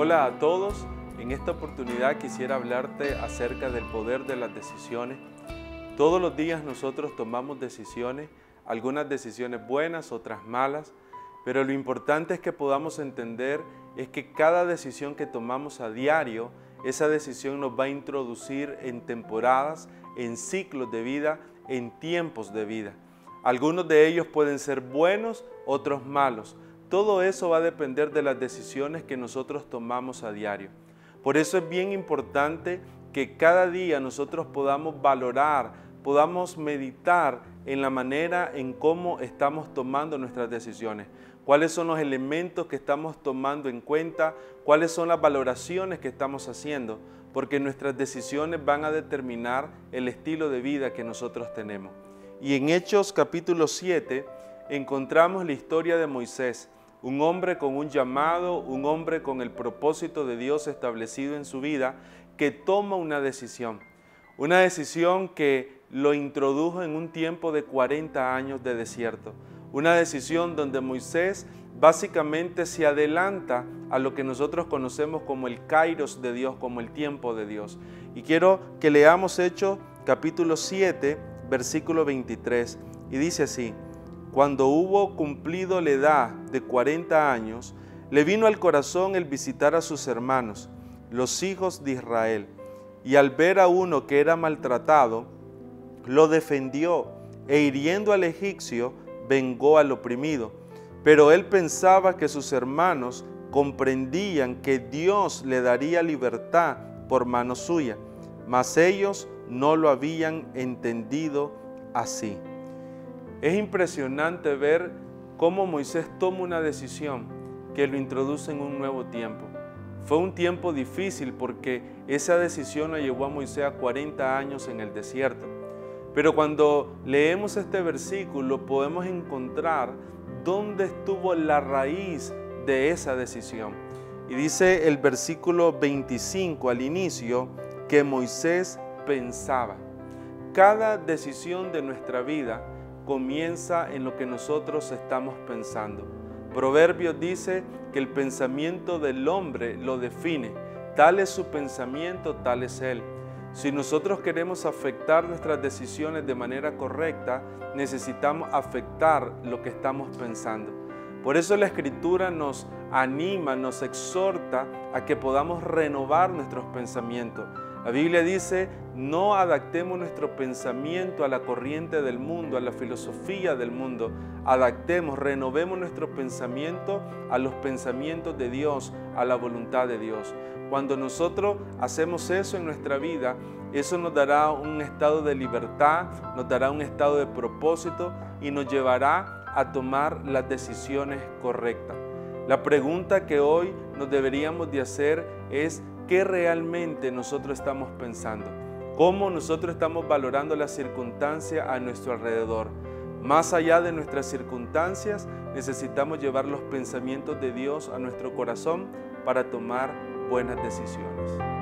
Hola a todos, en esta oportunidad quisiera hablarte acerca del poder de las decisiones. Todos los días nosotros tomamos decisiones, algunas decisiones buenas, otras malas, pero lo importante es que podamos entender es que cada decisión que tomamos a diario, esa decisión nos va a introducir en temporadas, en ciclos de vida, en tiempos de vida. Algunos de ellos pueden ser buenos, otros malos. Todo eso va a depender de las decisiones que nosotros tomamos a diario. Por eso es bien importante que cada día nosotros podamos valorar, podamos meditar en la manera en cómo estamos tomando nuestras decisiones, cuáles son los elementos que estamos tomando en cuenta, cuáles son las valoraciones que estamos haciendo, porque nuestras decisiones van a determinar el estilo de vida que nosotros tenemos. Y en Hechos capítulo 7 encontramos la historia de Moisés, un hombre con un llamado, un hombre con el propósito de Dios establecido en su vida, que toma una decisión. Una decisión que lo introdujo en un tiempo de 40 años de desierto. Una decisión donde Moisés básicamente se adelanta a lo que nosotros conocemos como el kairos de Dios, como el tiempo de Dios. Y quiero que leamos Hechos capítulo 7, versículo 23, y dice así, cuando hubo cumplido la edad de 40 años, le vino al corazón el visitar a sus hermanos, los hijos de Israel, y al ver a uno que era maltratado, lo defendió e hiriendo al egipcio, vengó al oprimido. Pero él pensaba que sus hermanos comprendían que Dios le daría libertad por mano suya, mas ellos no lo habían entendido así. Es impresionante ver cómo Moisés toma una decisión que lo introduce en un nuevo tiempo. Fue un tiempo difícil porque esa decisión la llevó a Moisés a 40 años en el desierto. Pero cuando leemos este versículo podemos encontrar dónde estuvo la raíz de esa decisión. Y dice el versículo 25 al inicio que Moisés pensaba. Cada decisión de nuestra vida comienza en lo que nosotros estamos pensando. Proverbios dice que el pensamiento del hombre lo define. Tal es su pensamiento, tal es él. Si nosotros queremos afectar nuestras decisiones de manera correcta, necesitamos afectar lo que estamos pensando. Por eso la escritura nos anima, nos exhorta a que podamos renovar nuestros pensamientos la Biblia dice, no adaptemos nuestro pensamiento a la corriente del mundo, a la filosofía del mundo. Adaptemos, renovemos nuestro pensamiento a los pensamientos de Dios, a la voluntad de Dios. Cuando nosotros hacemos eso en nuestra vida, eso nos dará un estado de libertad, nos dará un estado de propósito y nos llevará a tomar las decisiones correctas. La pregunta que hoy nos deberíamos de hacer es qué realmente nosotros estamos pensando, cómo nosotros estamos valorando las circunstancias a nuestro alrededor. Más allá de nuestras circunstancias, necesitamos llevar los pensamientos de Dios a nuestro corazón para tomar buenas decisiones.